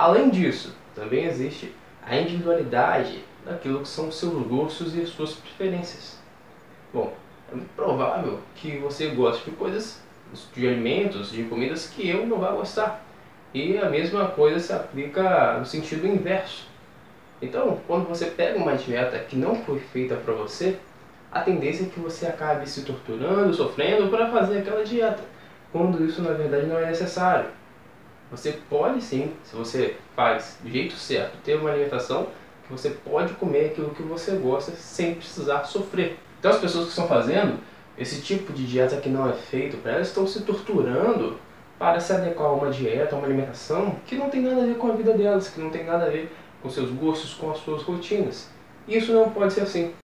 Além disso, também existe a individualidade daquilo que são seus gostos e as suas preferências. Bom, é muito provável que você goste de coisas, de alimentos, de comidas que eu não vá gostar. E a mesma coisa se aplica no sentido inverso. Então, quando você pega uma dieta que não foi feita para você, a tendência é que você acabe se torturando, sofrendo para fazer aquela dieta, quando isso na verdade não é necessário. Você pode sim, se você faz do jeito certo, ter uma alimentação que você pode comer aquilo que você gosta sem precisar sofrer. Então as pessoas que estão fazendo esse tipo de dieta que não é feito para elas estão se torturando para se adequar a uma dieta, a uma alimentação que não tem nada a ver com a vida delas, que não tem nada a ver com seus gostos, com as suas rotinas. Isso não pode ser assim.